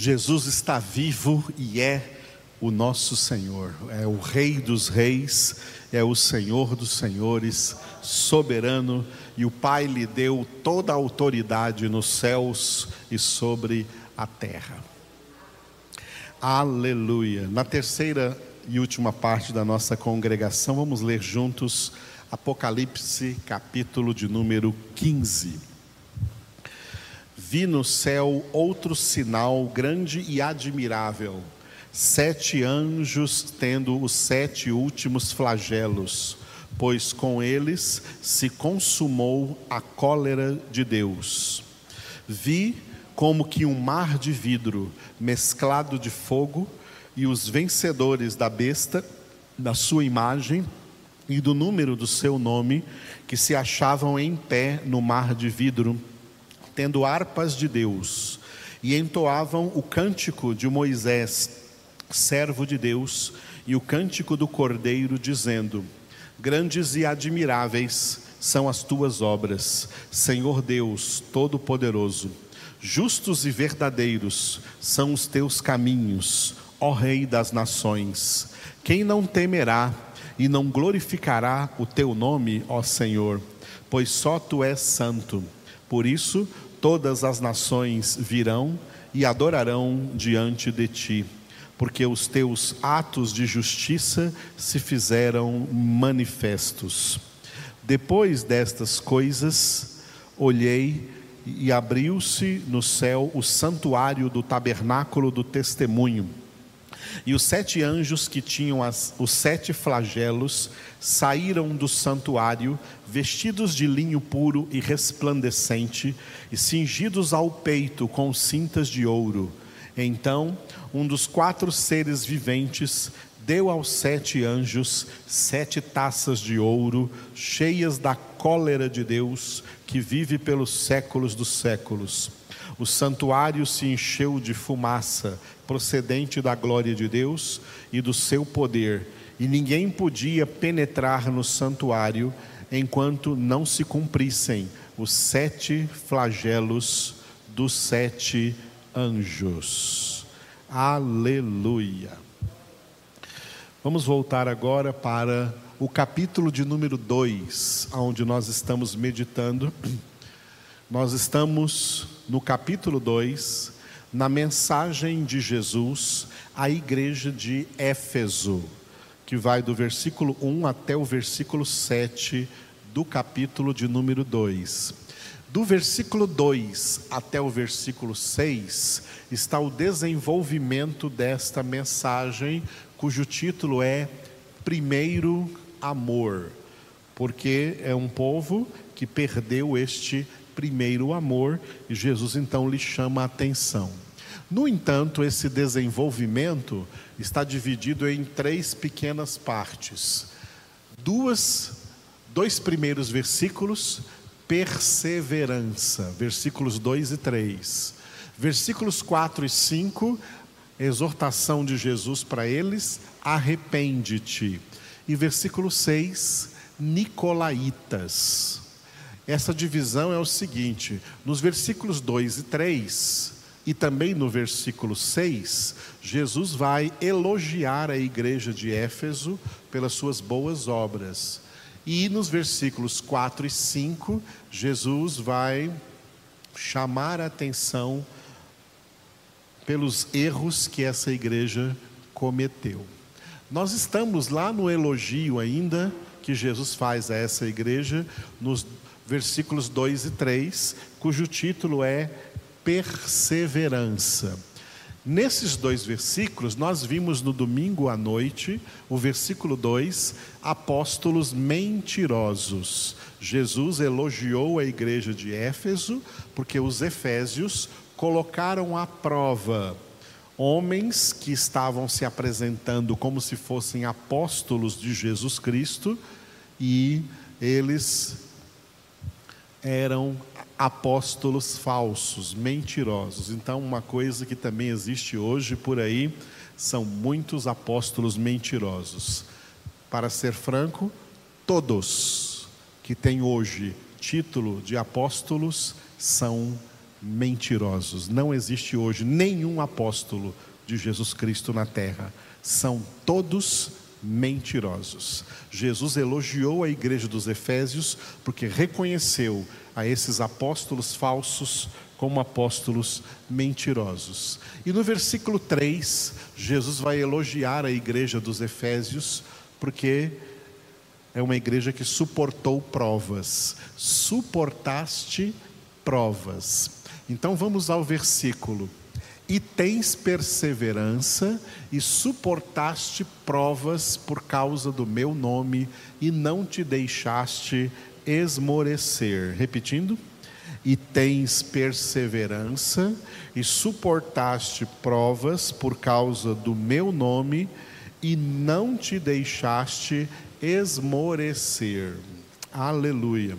Jesus está vivo e é o nosso Senhor, é o Rei dos Reis, é o Senhor dos Senhores, soberano, e o Pai lhe deu toda a autoridade nos céus e sobre a terra. Aleluia. Na terceira e última parte da nossa congregação, vamos ler juntos Apocalipse, capítulo de número 15. Vi no céu outro sinal grande e admirável sete anjos tendo os sete últimos flagelos, pois com eles se consumou a cólera de Deus. Vi como que um mar de vidro mesclado de fogo, e os vencedores da besta, da sua imagem e do número do seu nome, que se achavam em pé no mar de vidro, tendo harpas de Deus, e entoavam o cântico de Moisés servo de Deus, e o cântico do Cordeiro, dizendo: Grandes e admiráveis são as tuas obras, Senhor Deus Todo-Poderoso. Justos e verdadeiros são os teus caminhos, ó Rei das nações. Quem não temerá e não glorificará o teu nome, ó Senhor? Pois só tu és santo. Por isso, todas as nações virão e adorarão diante de ti porque os teus atos de justiça se fizeram manifestos. Depois destas coisas, olhei e abriu-se no céu o santuário do tabernáculo do testemunho. E os sete anjos que tinham as, os sete flagelos saíram do santuário, vestidos de linho puro e resplandecente, e cingidos ao peito com cintas de ouro. Então um dos quatro seres viventes deu aos sete anjos sete taças de ouro, cheias da cólera de Deus, que vive pelos séculos dos séculos. O santuário se encheu de fumaça, procedente da glória de Deus e do seu poder, e ninguém podia penetrar no santuário enquanto não se cumprissem os sete flagelos dos sete anjos. Aleluia. Vamos voltar agora para o capítulo de número 2, onde nós estamos meditando. Nós estamos no capítulo 2, na mensagem de Jesus à igreja de Éfeso, que vai do versículo 1 até o versículo 7 do capítulo de número 2. Do versículo 2 até o versículo 6 está o desenvolvimento desta mensagem, cujo título é Primeiro Amor, porque é um povo que perdeu este primeiro amor e Jesus então lhe chama a atenção. No entanto, esse desenvolvimento está dividido em três pequenas partes. Duas, dois primeiros versículos perseverança, versículos 2 e 3. Versículos 4 e 5, exortação de Jesus para eles: arrepende-te. E versículo 6, Nicolaitas. Essa divisão é o seguinte: nos versículos 2 e 3, e também no versículo 6, Jesus vai elogiar a igreja de Éfeso pelas suas boas obras. E nos versículos 4 e 5, Jesus vai chamar a atenção pelos erros que essa igreja cometeu. Nós estamos lá no elogio ainda que Jesus faz a essa igreja, nos versículos 2 e 3, cujo título é Perseverança. Nesses dois versículos, nós vimos no domingo à noite, o versículo 2, apóstolos mentirosos. Jesus elogiou a igreja de Éfeso, porque os efésios colocaram à prova homens que estavam se apresentando como se fossem apóstolos de Jesus Cristo e eles eram apóstolos falsos, mentirosos. Então, uma coisa que também existe hoje por aí são muitos apóstolos mentirosos. Para ser franco, todos que têm hoje título de apóstolos são mentirosos. Não existe hoje nenhum apóstolo de Jesus Cristo na terra. São todos mentirosos. Jesus elogiou a igreja dos Efésios porque reconheceu a esses apóstolos falsos como apóstolos mentirosos. E no versículo 3, Jesus vai elogiar a igreja dos Efésios porque é uma igreja que suportou provas. Suportaste provas. Então vamos ao versículo. E tens perseverança e suportaste provas por causa do meu nome e não te deixaste esmorecer. Repetindo. E tens perseverança e suportaste provas por causa do meu nome e não te deixaste esmorecer. Aleluia.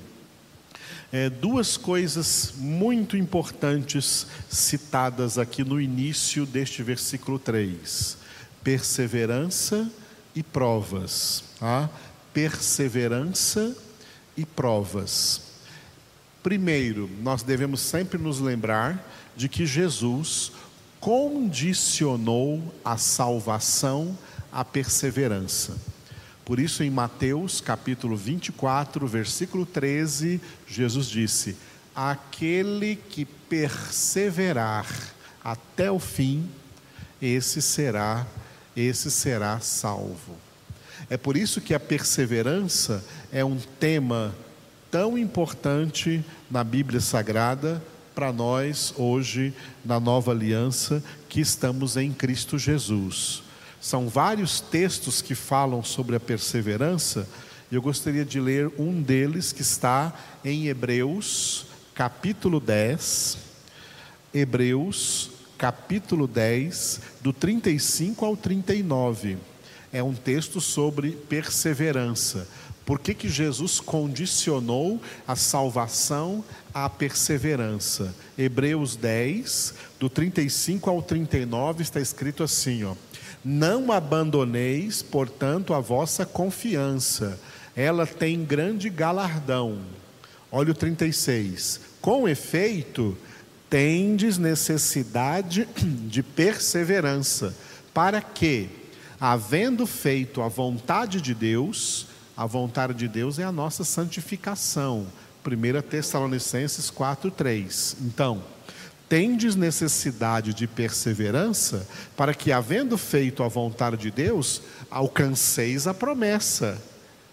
É, duas coisas muito importantes citadas aqui no início deste versículo 3: perseverança e provas. Tá? Perseverança e provas. Primeiro, nós devemos sempre nos lembrar de que Jesus condicionou a salvação à perseverança. Por isso, em Mateus capítulo 24, versículo 13, Jesus disse: Aquele que perseverar até o fim, esse será, esse será salvo. É por isso que a perseverança é um tema tão importante na Bíblia Sagrada para nós hoje, na nova aliança, que estamos em Cristo Jesus. São vários textos que falam sobre a perseverança, e eu gostaria de ler um deles que está em Hebreus, capítulo 10. Hebreus, capítulo 10, do 35 ao 39. É um texto sobre perseverança. Por que, que Jesus condicionou a salvação à perseverança? Hebreus 10, do 35 ao 39, está escrito assim: ó, Não abandoneis, portanto, a vossa confiança, ela tem grande galardão. Olha o 36. Com efeito, tendes necessidade de perseverança, para que, havendo feito a vontade de Deus, a vontade de Deus é a nossa santificação. 1 Tessalonicenses 4:3. Então, tendes necessidade de perseverança para que, havendo feito a vontade de Deus, alcanceis a promessa,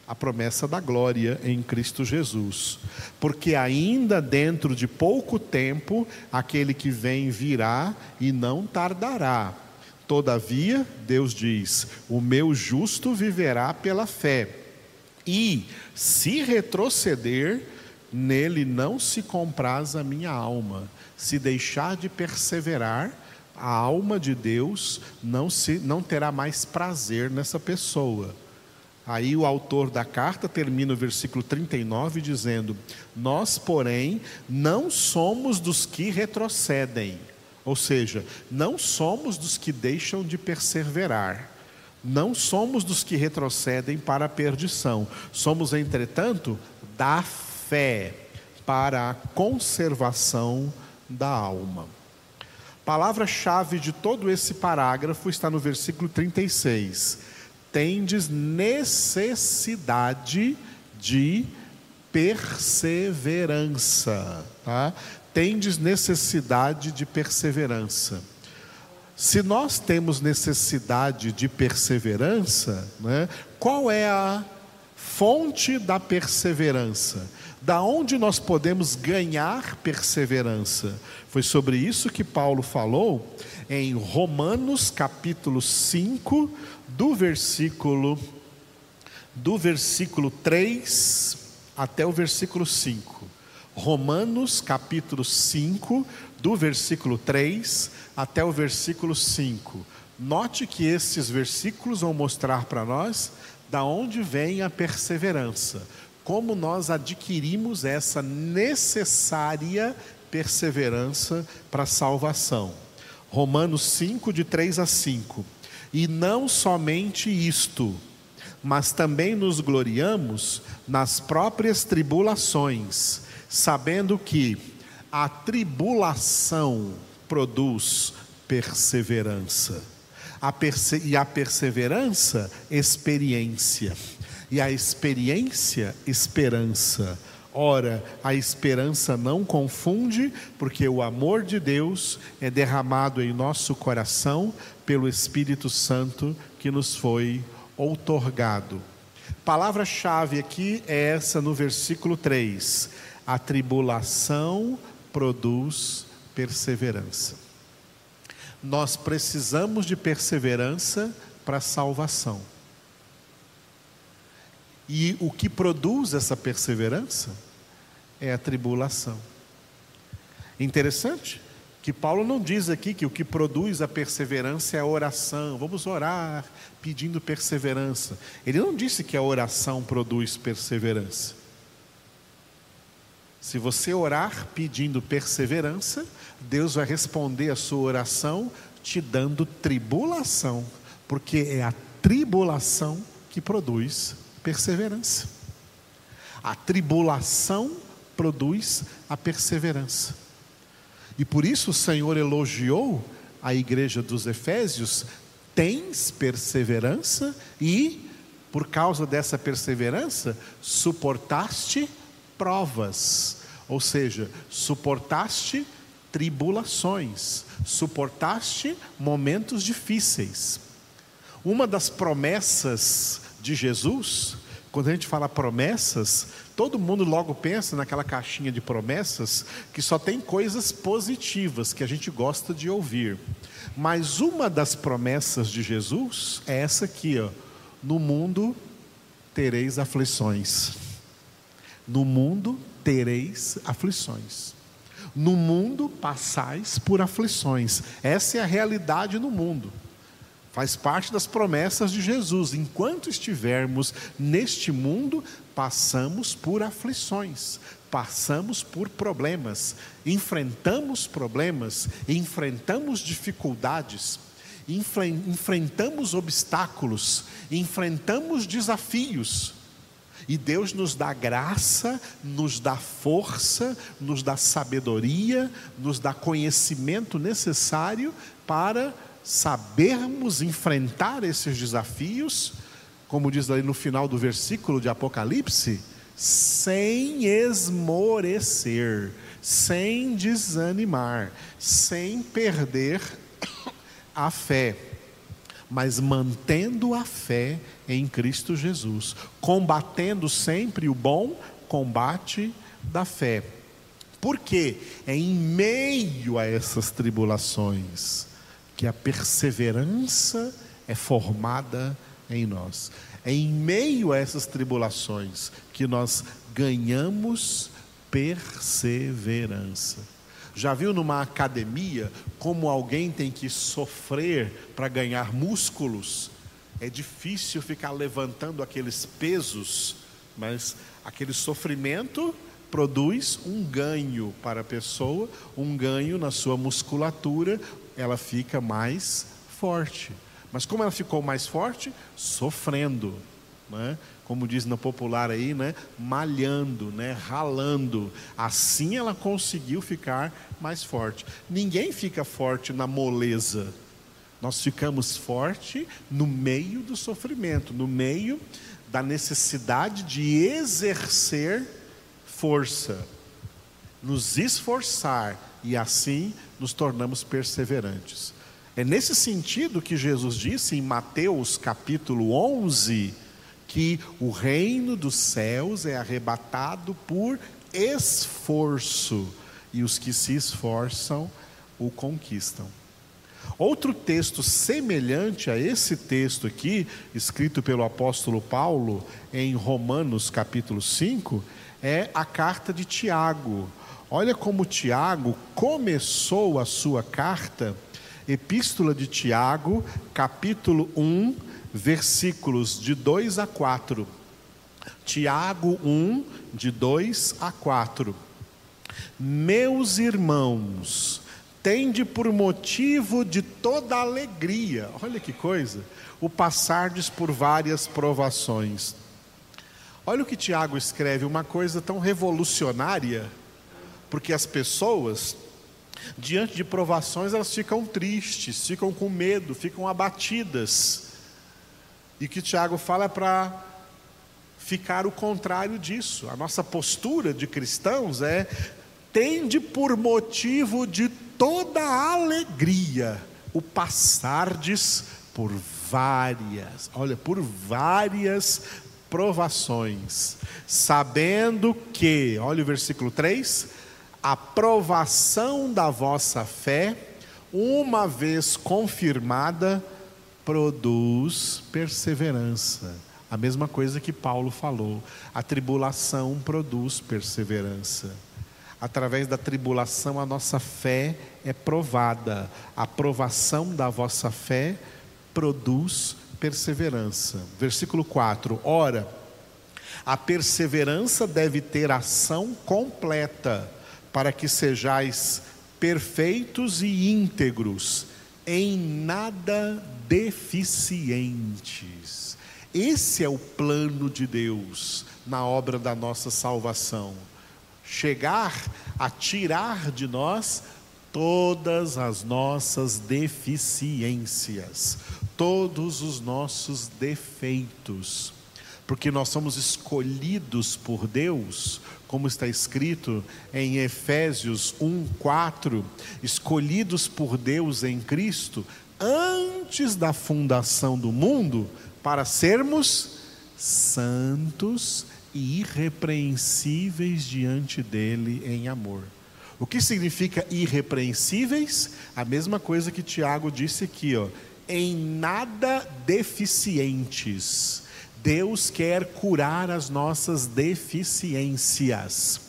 a promessa da glória em Cristo Jesus. Porque ainda dentro de pouco tempo, aquele que vem virá e não tardará. Todavia, Deus diz: o meu justo viverá pela fé. E se retroceder, nele não se compraz a minha alma. Se deixar de perseverar, a alma de Deus não, se, não terá mais prazer nessa pessoa. Aí o autor da carta termina o versículo 39 dizendo: Nós, porém, não somos dos que retrocedem, ou seja, não somos dos que deixam de perseverar não somos dos que retrocedem para a perdição, somos, entretanto, da fé para a conservação da alma. Palavra-chave de todo esse parágrafo está no versículo 36. Tendes necessidade de perseverança, tá? Tendes necessidade de perseverança. Se nós temos necessidade de perseverança, né, qual é a fonte da perseverança? Da onde nós podemos ganhar perseverança? Foi sobre isso que Paulo falou em Romanos capítulo 5, do versículo do versículo 3 até o versículo 5. Romanos capítulo 5, do versículo 3 até o versículo 5. Note que esses versículos vão mostrar para nós da onde vem a perseverança, como nós adquirimos essa necessária perseverança para a salvação. Romanos 5, de 3 a 5. E não somente isto, mas também nos gloriamos nas próprias tribulações, sabendo que a tribulação produz perseverança. A perse e a perseverança, experiência. E a experiência, esperança. Ora, a esperança não confunde, porque o amor de Deus é derramado em nosso coração pelo Espírito Santo que nos foi outorgado. Palavra-chave aqui é essa no versículo 3. A tribulação produz perseverança. Nós precisamos de perseverança para salvação. E o que produz essa perseverança é a tribulação. Interessante que Paulo não diz aqui que o que produz a perseverança é a oração. Vamos orar pedindo perseverança. Ele não disse que a oração produz perseverança. Se você orar pedindo perseverança, Deus vai responder a sua oração te dando tribulação, porque é a tribulação que produz perseverança. A tribulação produz a perseverança. E por isso o Senhor elogiou a igreja dos Efésios: tens perseverança e, por causa dessa perseverança, suportaste provas, ou seja, suportaste tribulações, suportaste momentos difíceis. Uma das promessas de Jesus quando a gente fala promessas, todo mundo logo pensa naquela caixinha de promessas que só tem coisas positivas que a gente gosta de ouvir. Mas uma das promessas de Jesus é essa aqui, ó. No mundo tereis aflições. No mundo tereis aflições. No mundo passais por aflições. Essa é a realidade no mundo. Faz parte das promessas de Jesus. Enquanto estivermos neste mundo, passamos por aflições, passamos por problemas, enfrentamos problemas, enfrentamos dificuldades, enfrentamos obstáculos, enfrentamos desafios. E Deus nos dá graça, nos dá força, nos dá sabedoria, nos dá conhecimento necessário para sabermos enfrentar esses desafios, como diz ali no final do versículo de Apocalipse, sem esmorecer, sem desanimar, sem perder a fé, mas mantendo a fé em Cristo Jesus, combatendo sempre o bom combate da fé. Porque é em meio a essas tribulações, que a perseverança é formada em nós. É em meio a essas tribulações que nós ganhamos perseverança. Já viu numa academia como alguém tem que sofrer para ganhar músculos? É difícil ficar levantando aqueles pesos, mas aquele sofrimento produz um ganho para a pessoa, um ganho na sua musculatura, ela fica mais forte. Mas como ela ficou mais forte? Sofrendo. Né? Como diz no popular aí, né? malhando, né? ralando. Assim ela conseguiu ficar mais forte. Ninguém fica forte na moleza. Nós ficamos forte no meio do sofrimento, no meio da necessidade de exercer força, nos esforçar e assim nos tornamos perseverantes. É nesse sentido que Jesus disse em Mateus capítulo 11 que o reino dos céus é arrebatado por esforço e os que se esforçam o conquistam. Outro texto semelhante a esse texto aqui, escrito pelo apóstolo Paulo em Romanos capítulo 5, é a carta de Tiago. Olha como Tiago começou a sua carta, Epístola de Tiago, capítulo 1, versículos de 2 a 4. Tiago 1, de 2 a 4. Meus irmãos, tende por motivo de toda alegria, olha que coisa, o passardes por várias provações. Olha o que Tiago escreve, uma coisa tão revolucionária Porque as pessoas, diante de provações, elas ficam tristes, ficam com medo, ficam abatidas. E que Tiago fala é para ficar o contrário disso. A nossa postura de cristãos é tende por motivo de toda alegria o passardes por várias, olha, por várias provações, sabendo que, olha o versículo 3, a provação da vossa fé, uma vez confirmada, produz perseverança. A mesma coisa que Paulo falou, a tribulação produz perseverança. Através da tribulação, a nossa fé é provada. A provação da vossa fé produz perseverança. Versículo 4: Ora, a perseverança deve ter ação completa, para que sejais perfeitos e íntegros, em nada deficientes. Esse é o plano de Deus na obra da nossa salvação. Chegar a tirar de nós todas as nossas deficiências, todos os nossos defeitos, porque nós somos escolhidos por Deus, como está escrito em Efésios 1, 4, escolhidos por Deus em Cristo antes da fundação do mundo, para sermos santos e irrepreensíveis diante dele em amor. O que significa irrepreensíveis? A mesma coisa que Tiago disse aqui, ó, em nada deficientes. Deus quer curar as nossas deficiências.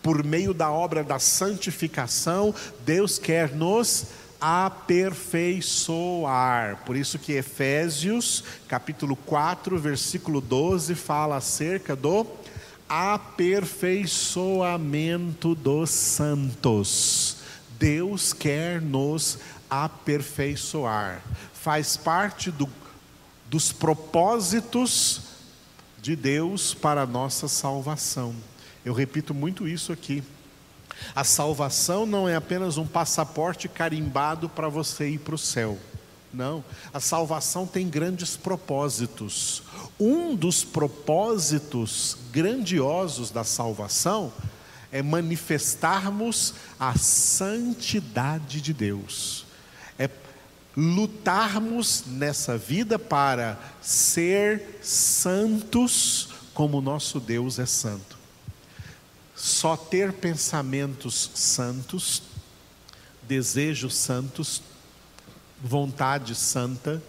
Por meio da obra da santificação, Deus quer nos aperfeiçoar. Por isso que Efésios, capítulo 4, versículo 12 fala acerca do aperfeiçoamento dos santos. Deus quer nos aperfeiçoar. Faz parte do, dos propósitos de Deus para a nossa salvação. Eu repito muito isso aqui. A salvação não é apenas um passaporte carimbado para você ir para o céu. Não, a salvação tem grandes propósitos. Um dos propósitos grandiosos da salvação é manifestarmos a santidade de Deus, lutarmos nessa vida para ser santos como nosso Deus é santo. Só ter pensamentos santos, desejos santos, vontade santa,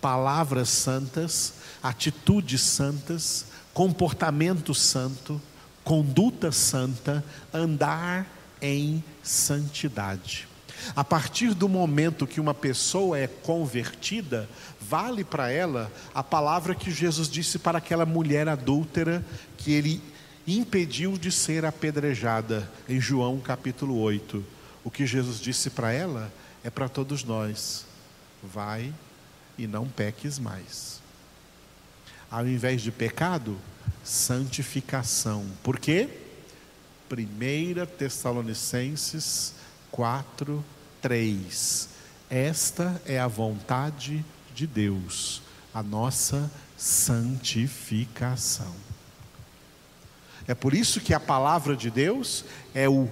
palavras santas, atitudes santas, comportamento santo, conduta santa, andar em santidade. A partir do momento que uma pessoa é convertida, vale para ela a palavra que Jesus disse para aquela mulher adúltera que ele impediu de ser apedrejada, em João capítulo 8. O que Jesus disse para ela é para todos nós: vai e não peques mais. Ao invés de pecado, santificação. Por quê? 1 Tessalonicenses 4, 3. Esta é a vontade de Deus, a nossa santificação. É por isso que a palavra de Deus é o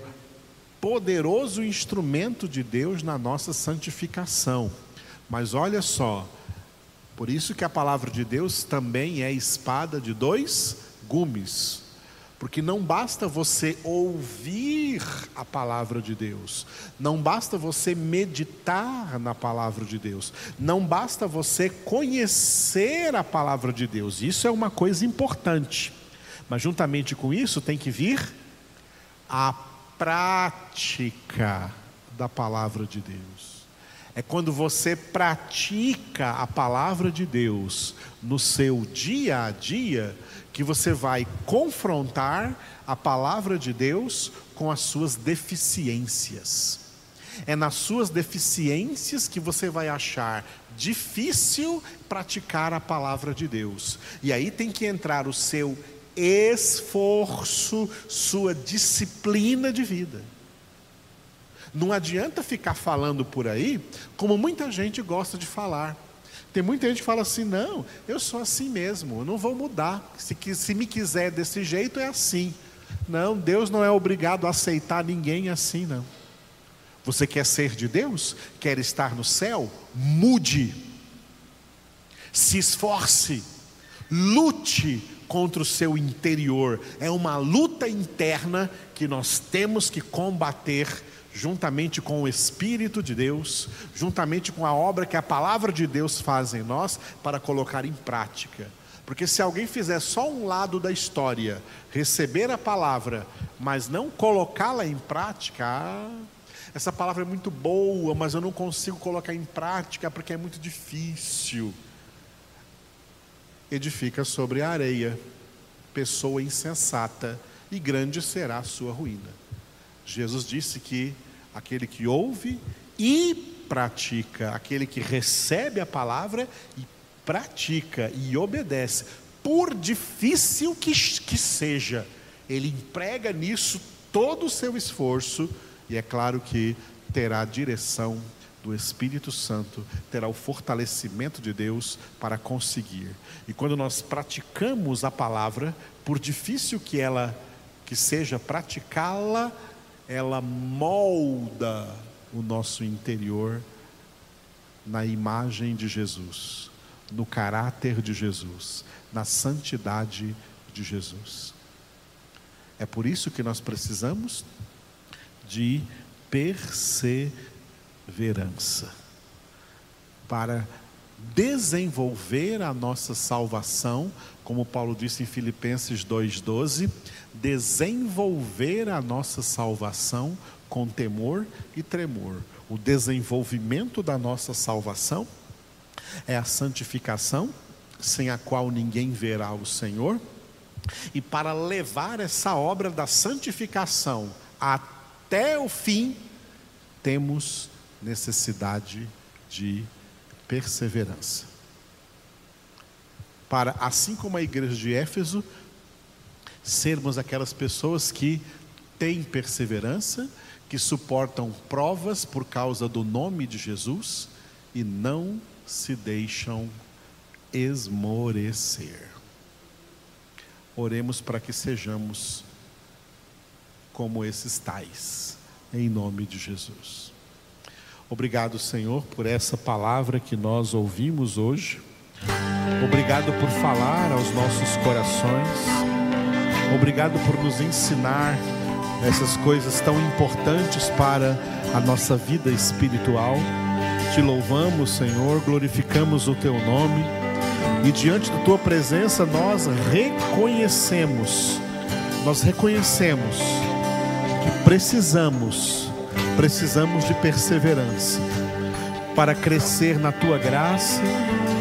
poderoso instrumento de Deus na nossa santificação. Mas olha só, por isso que a palavra de Deus também é espada de dois gumes. Porque não basta você ouvir a palavra de Deus, não basta você meditar na palavra de Deus, não basta você conhecer a palavra de Deus, isso é uma coisa importante, mas juntamente com isso tem que vir a prática da palavra de Deus. É quando você pratica a palavra de Deus no seu dia a dia que você vai confrontar a palavra de Deus com as suas deficiências. É nas suas deficiências que você vai achar difícil praticar a palavra de Deus. E aí tem que entrar o seu esforço, sua disciplina de vida. Não adianta ficar falando por aí, como muita gente gosta de falar. Tem muita gente que fala assim: não, eu sou assim mesmo, eu não vou mudar. Se, se me quiser desse jeito, é assim. Não, Deus não é obrigado a aceitar ninguém assim, não. Você quer ser de Deus? Quer estar no céu? Mude. Se esforce. Lute contra o seu interior. É uma luta interna que nós temos que combater juntamente com o Espírito de Deus, juntamente com a obra que a palavra de Deus faz em nós, para colocar em prática. Porque se alguém fizer só um lado da história, receber a palavra, mas não colocá-la em prática, ah, essa palavra é muito boa, mas eu não consigo colocar em prática porque é muito difícil. Edifica sobre a areia, pessoa insensata, e grande será a sua ruína. Jesus disse que aquele que ouve e pratica, aquele que recebe a palavra e pratica e obedece, por difícil que, que seja, ele emprega nisso todo o seu esforço, e é claro que terá a direção do Espírito Santo, terá o fortalecimento de Deus para conseguir. E quando nós praticamos a palavra, por difícil que ela que seja praticá-la, ela molda o nosso interior na imagem de Jesus, no caráter de Jesus, na santidade de Jesus. É por isso que nós precisamos de perseverança para desenvolver a nossa salvação, como Paulo disse em Filipenses 2,12, desenvolver a nossa salvação com temor e tremor. O desenvolvimento da nossa salvação é a santificação, sem a qual ninguém verá o Senhor, e para levar essa obra da santificação até o fim, temos necessidade de perseverança. Para, assim como a igreja de Éfeso, sermos aquelas pessoas que têm perseverança, que suportam provas por causa do nome de Jesus e não se deixam esmorecer. Oremos para que sejamos como esses tais, em nome de Jesus. Obrigado, Senhor, por essa palavra que nós ouvimos hoje. Obrigado por falar aos nossos corações. Obrigado por nos ensinar essas coisas tão importantes para a nossa vida espiritual. Te louvamos, Senhor, glorificamos o teu nome e diante da tua presença nós reconhecemos, nós reconhecemos que precisamos precisamos de perseverança para crescer na tua graça,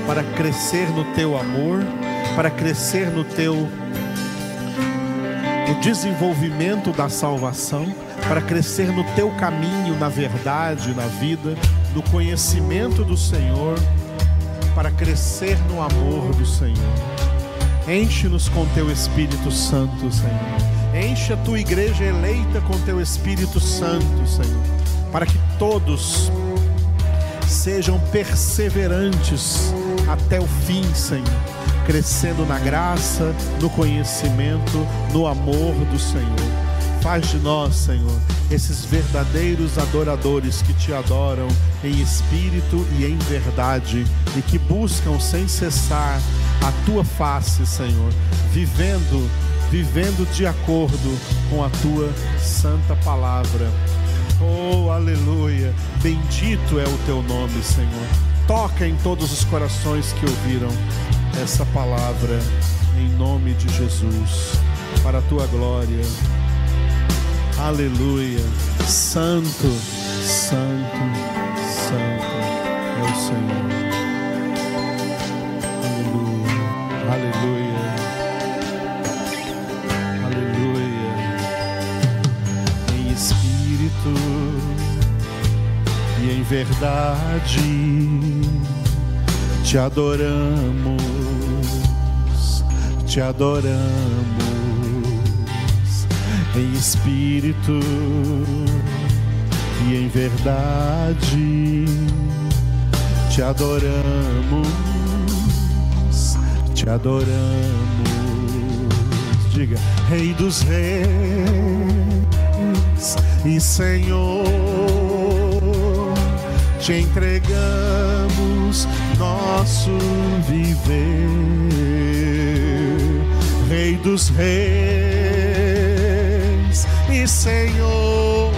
para crescer no teu amor, para crescer no teu no desenvolvimento da salvação, para crescer no teu caminho, na verdade, na vida, no conhecimento do Senhor, para crescer no amor do Senhor. Enche-nos com teu Espírito Santo, Senhor. Enche a tua igreja eleita com teu Espírito Santo, Senhor, para que todos sejam perseverantes até o fim, Senhor, crescendo na graça, no conhecimento, no amor do Senhor. Faz de nós, Senhor, esses verdadeiros adoradores que te adoram em espírito e em verdade e que buscam sem cessar a tua face, Senhor, vivendo vivendo de acordo com a tua santa palavra. Oh, aleluia! Bendito é o teu nome, Senhor. Toca em todos os corações que ouviram essa palavra, em nome de Jesus, para a tua glória. Aleluia! Santo, Santo, Santo é o Senhor. Aleluia, aleluia. Verdade te adoramos, te adoramos em espírito e em verdade. Te adoramos, te adoramos. Diga, Rei dos Reis e Senhor, te entregamos nosso viver. Rei dos Reis e Senhor,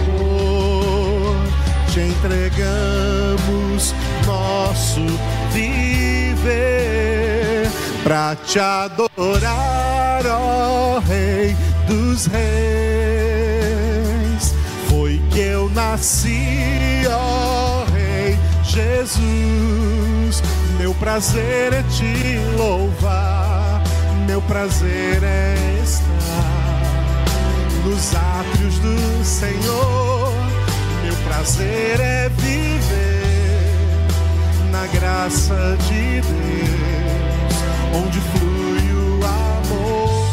te entregamos nosso viver para te adorar, ó Rei dos Reis. Foi que eu nasci, Jesus. Meu prazer é te louvar, meu prazer é estar nos átrios do Senhor. Meu prazer é viver na graça de Deus, onde flui o amor,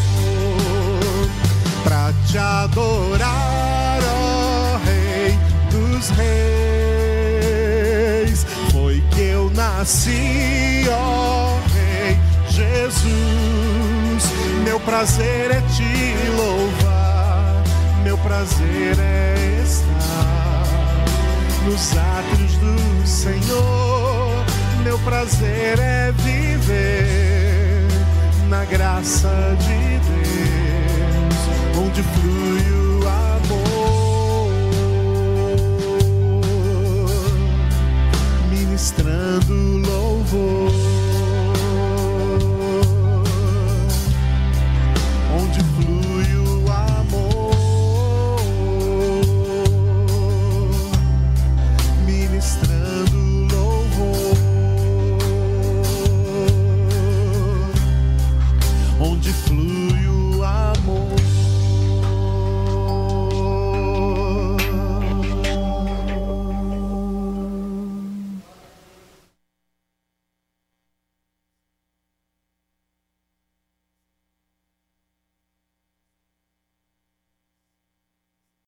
para te adorar, ó Rei dos Reis. Nasci, ó Rei Jesus. Meu prazer é te louvar, meu prazer é estar nos átrios do Senhor. Meu prazer é viver na graça de Deus, onde flui o bedoel over.